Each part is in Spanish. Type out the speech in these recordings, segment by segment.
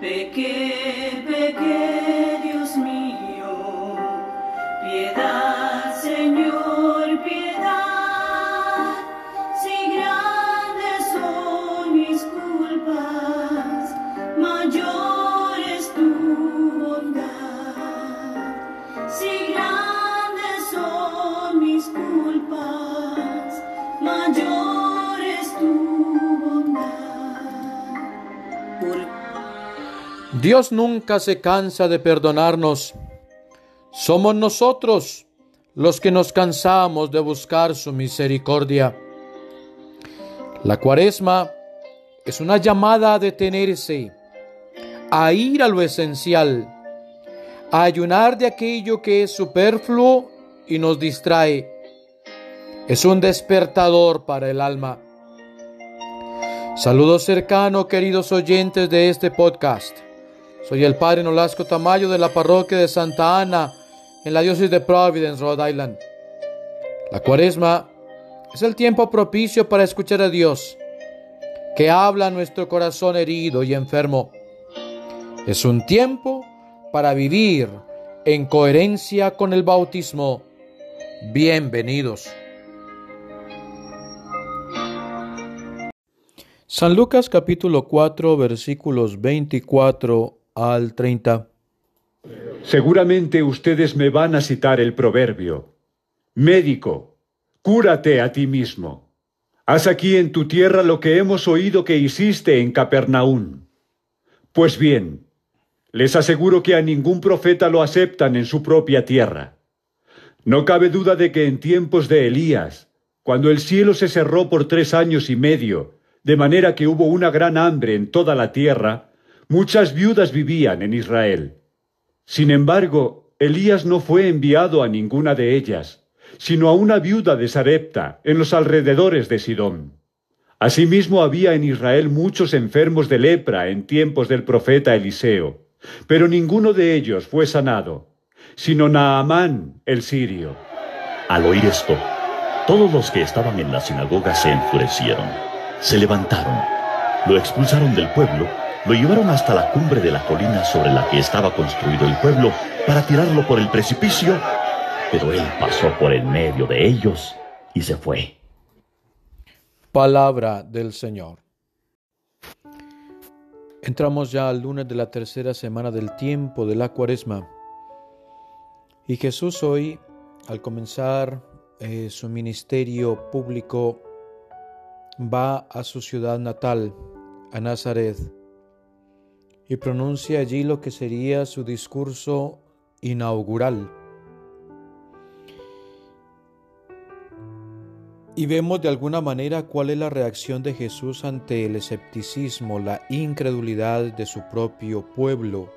Pequé, pequé, Dios nunca se cansa de perdonarnos. Somos nosotros los que nos cansamos de buscar su misericordia. La cuaresma es una llamada a detenerse, a ir a lo esencial, a ayunar de aquello que es superfluo y nos distrae. Es un despertador para el alma. Saludos cercanos, queridos oyentes de este podcast. Soy el Padre Nolasco Tamayo de la parroquia de Santa Ana en la diócesis de Providence, Rhode Island. La cuaresma es el tiempo propicio para escuchar a Dios, que habla a nuestro corazón herido y enfermo. Es un tiempo para vivir en coherencia con el bautismo. Bienvenidos. San Lucas capítulo 4 versículos 24 al 30. Seguramente ustedes me van a citar el proverbio. Médico, cúrate a ti mismo. Haz aquí en tu tierra lo que hemos oído que hiciste en Capernaún. Pues bien, les aseguro que a ningún profeta lo aceptan en su propia tierra. No cabe duda de que en tiempos de Elías, cuando el cielo se cerró por tres años y medio, de manera que hubo una gran hambre en toda la tierra, Muchas viudas vivían en Israel. Sin embargo, Elías no fue enviado a ninguna de ellas, sino a una viuda de Sarepta, en los alrededores de Sidón. Asimismo había en Israel muchos enfermos de lepra en tiempos del profeta Eliseo, pero ninguno de ellos fue sanado, sino Naamán el sirio. Al oír esto, todos los que estaban en la sinagoga se enfurecieron, se levantaron, lo expulsaron del pueblo lo llevaron hasta la cumbre de la colina sobre la que estaba construido el pueblo para tirarlo por el precipicio, pero él pasó por en medio de ellos y se fue. Palabra del Señor. Entramos ya al lunes de la tercera semana del tiempo de la cuaresma. Y Jesús hoy, al comenzar eh, su ministerio público, va a su ciudad natal, a Nazaret y pronuncia allí lo que sería su discurso inaugural. Y vemos de alguna manera cuál es la reacción de Jesús ante el escepticismo, la incredulidad de su propio pueblo.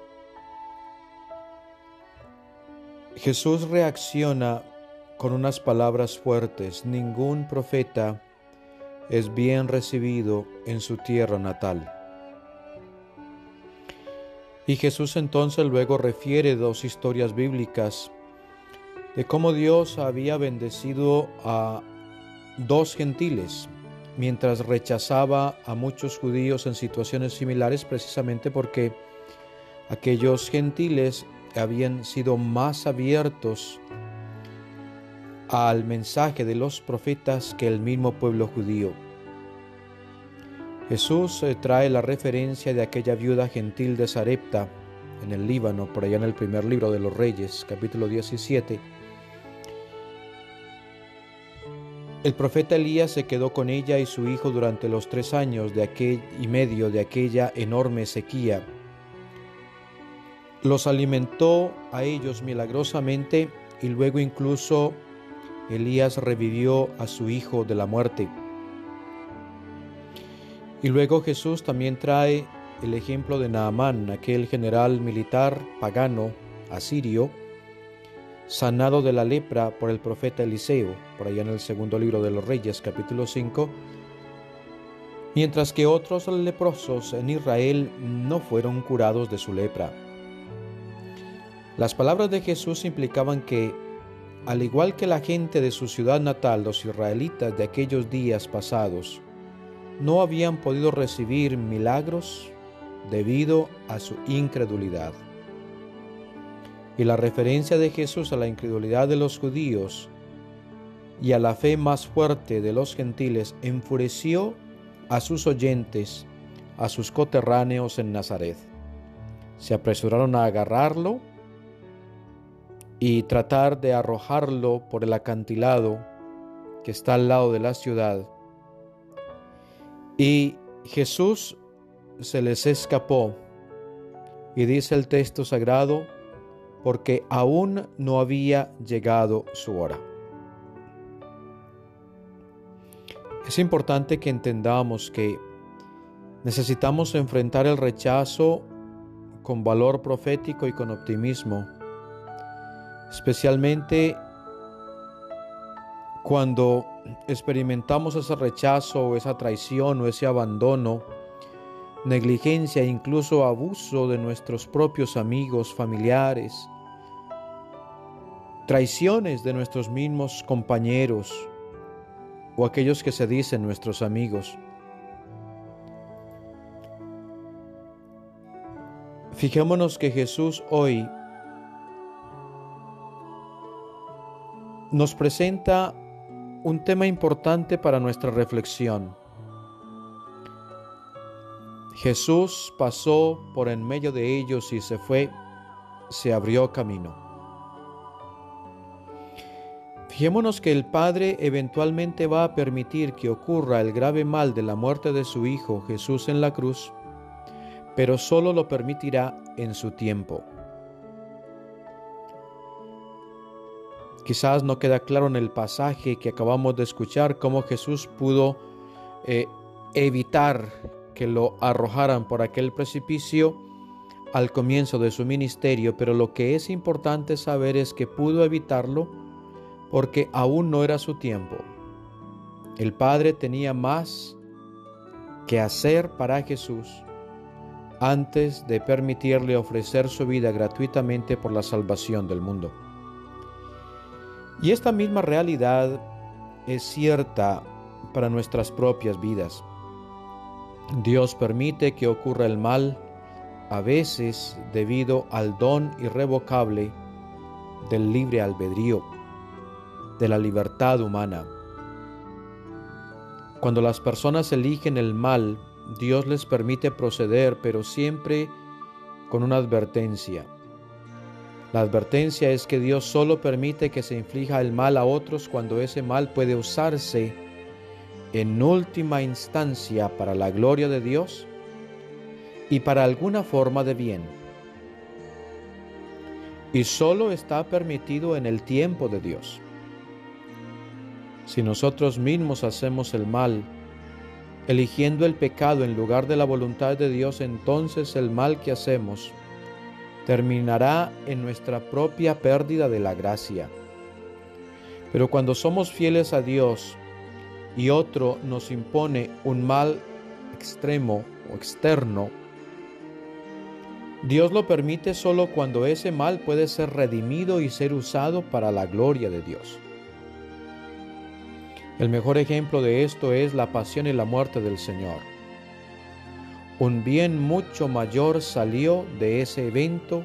Jesús reacciona con unas palabras fuertes. Ningún profeta es bien recibido en su tierra natal. Y Jesús entonces luego refiere dos historias bíblicas de cómo Dios había bendecido a dos gentiles mientras rechazaba a muchos judíos en situaciones similares precisamente porque aquellos gentiles habían sido más abiertos al mensaje de los profetas que el mismo pueblo judío. Jesús eh, trae la referencia de aquella viuda gentil de Sarepta en el Líbano, por allá en el primer libro de los Reyes, capítulo 17. El profeta Elías se quedó con ella y su hijo durante los tres años de aquel y medio de aquella enorme sequía. Los alimentó a ellos milagrosamente y luego incluso Elías revivió a su hijo de la muerte. Y luego Jesús también trae el ejemplo de Naamán, aquel general militar pagano asirio, sanado de la lepra por el profeta Eliseo, por allá en el segundo libro de los Reyes, capítulo 5, mientras que otros leprosos en Israel no fueron curados de su lepra. Las palabras de Jesús implicaban que, al igual que la gente de su ciudad natal, los israelitas de aquellos días pasados, no habían podido recibir milagros debido a su incredulidad. Y la referencia de Jesús a la incredulidad de los judíos y a la fe más fuerte de los gentiles enfureció a sus oyentes, a sus coterráneos en Nazaret. Se apresuraron a agarrarlo y tratar de arrojarlo por el acantilado que está al lado de la ciudad. Y Jesús se les escapó. Y dice el texto sagrado, porque aún no había llegado su hora. Es importante que entendamos que necesitamos enfrentar el rechazo con valor profético y con optimismo, especialmente cuando experimentamos ese rechazo o esa traición o ese abandono, negligencia e incluso abuso de nuestros propios amigos, familiares, traiciones de nuestros mismos compañeros, o aquellos que se dicen nuestros amigos. Fijémonos que Jesús hoy nos presenta un tema importante para nuestra reflexión. Jesús pasó por en medio de ellos y se fue, se abrió camino. Fijémonos que el Padre eventualmente va a permitir que ocurra el grave mal de la muerte de su Hijo Jesús en la cruz, pero solo lo permitirá en su tiempo. Quizás no queda claro en el pasaje que acabamos de escuchar cómo Jesús pudo eh, evitar que lo arrojaran por aquel precipicio al comienzo de su ministerio, pero lo que es importante saber es que pudo evitarlo porque aún no era su tiempo. El Padre tenía más que hacer para Jesús antes de permitirle ofrecer su vida gratuitamente por la salvación del mundo. Y esta misma realidad es cierta para nuestras propias vidas. Dios permite que ocurra el mal a veces debido al don irrevocable del libre albedrío de la libertad humana. Cuando las personas eligen el mal, Dios les permite proceder, pero siempre con una advertencia. La advertencia es que Dios solo permite que se inflija el mal a otros cuando ese mal puede usarse en última instancia para la gloria de Dios y para alguna forma de bien. Y solo está permitido en el tiempo de Dios. Si nosotros mismos hacemos el mal, eligiendo el pecado en lugar de la voluntad de Dios, entonces el mal que hacemos terminará en nuestra propia pérdida de la gracia. Pero cuando somos fieles a Dios y otro nos impone un mal extremo o externo, Dios lo permite solo cuando ese mal puede ser redimido y ser usado para la gloria de Dios. El mejor ejemplo de esto es la pasión y la muerte del Señor. Un bien mucho mayor salió de ese evento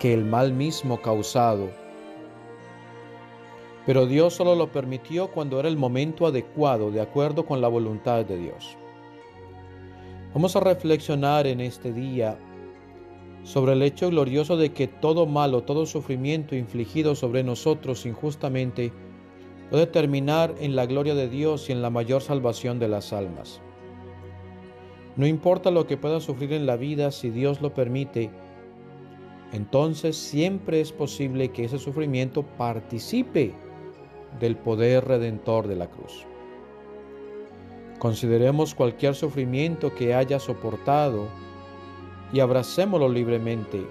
que el mal mismo causado. Pero Dios solo lo permitió cuando era el momento adecuado, de acuerdo con la voluntad de Dios. Vamos a reflexionar en este día sobre el hecho glorioso de que todo mal o todo sufrimiento infligido sobre nosotros injustamente puede terminar en la gloria de Dios y en la mayor salvación de las almas. No importa lo que pueda sufrir en la vida, si Dios lo permite, entonces siempre es posible que ese sufrimiento participe del poder redentor de la cruz. Consideremos cualquier sufrimiento que haya soportado y abracémoslo libremente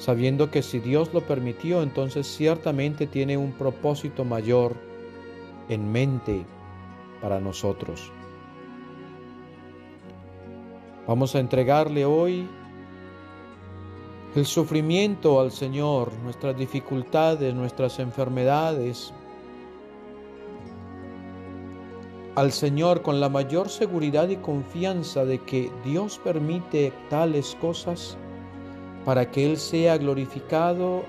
sabiendo que si Dios lo permitió, entonces ciertamente tiene un propósito mayor en mente para nosotros. Vamos a entregarle hoy el sufrimiento al Señor, nuestras dificultades, nuestras enfermedades. al Señor con la mayor seguridad y confianza de que Dios permite tales cosas para que Él sea glorificado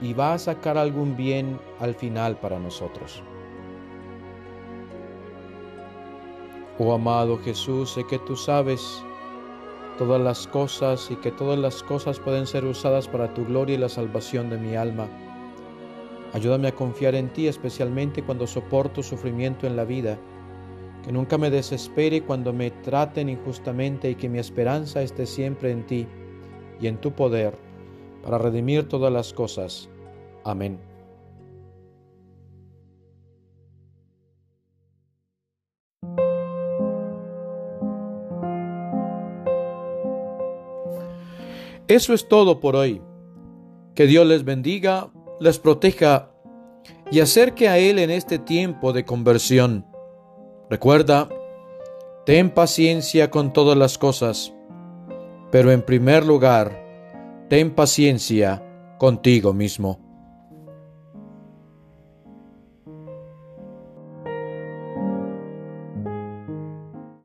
y va a sacar algún bien al final para nosotros. Oh amado Jesús, sé que tú sabes todas las cosas y que todas las cosas pueden ser usadas para tu gloria y la salvación de mi alma. Ayúdame a confiar en ti, especialmente cuando soporto sufrimiento en la vida. Que nunca me desespere cuando me traten injustamente y que mi esperanza esté siempre en ti y en tu poder para redimir todas las cosas. Amén. Eso es todo por hoy. Que Dios les bendiga, les proteja y acerque a Él en este tiempo de conversión. Recuerda, ten paciencia con todas las cosas, pero en primer lugar, ten paciencia contigo mismo.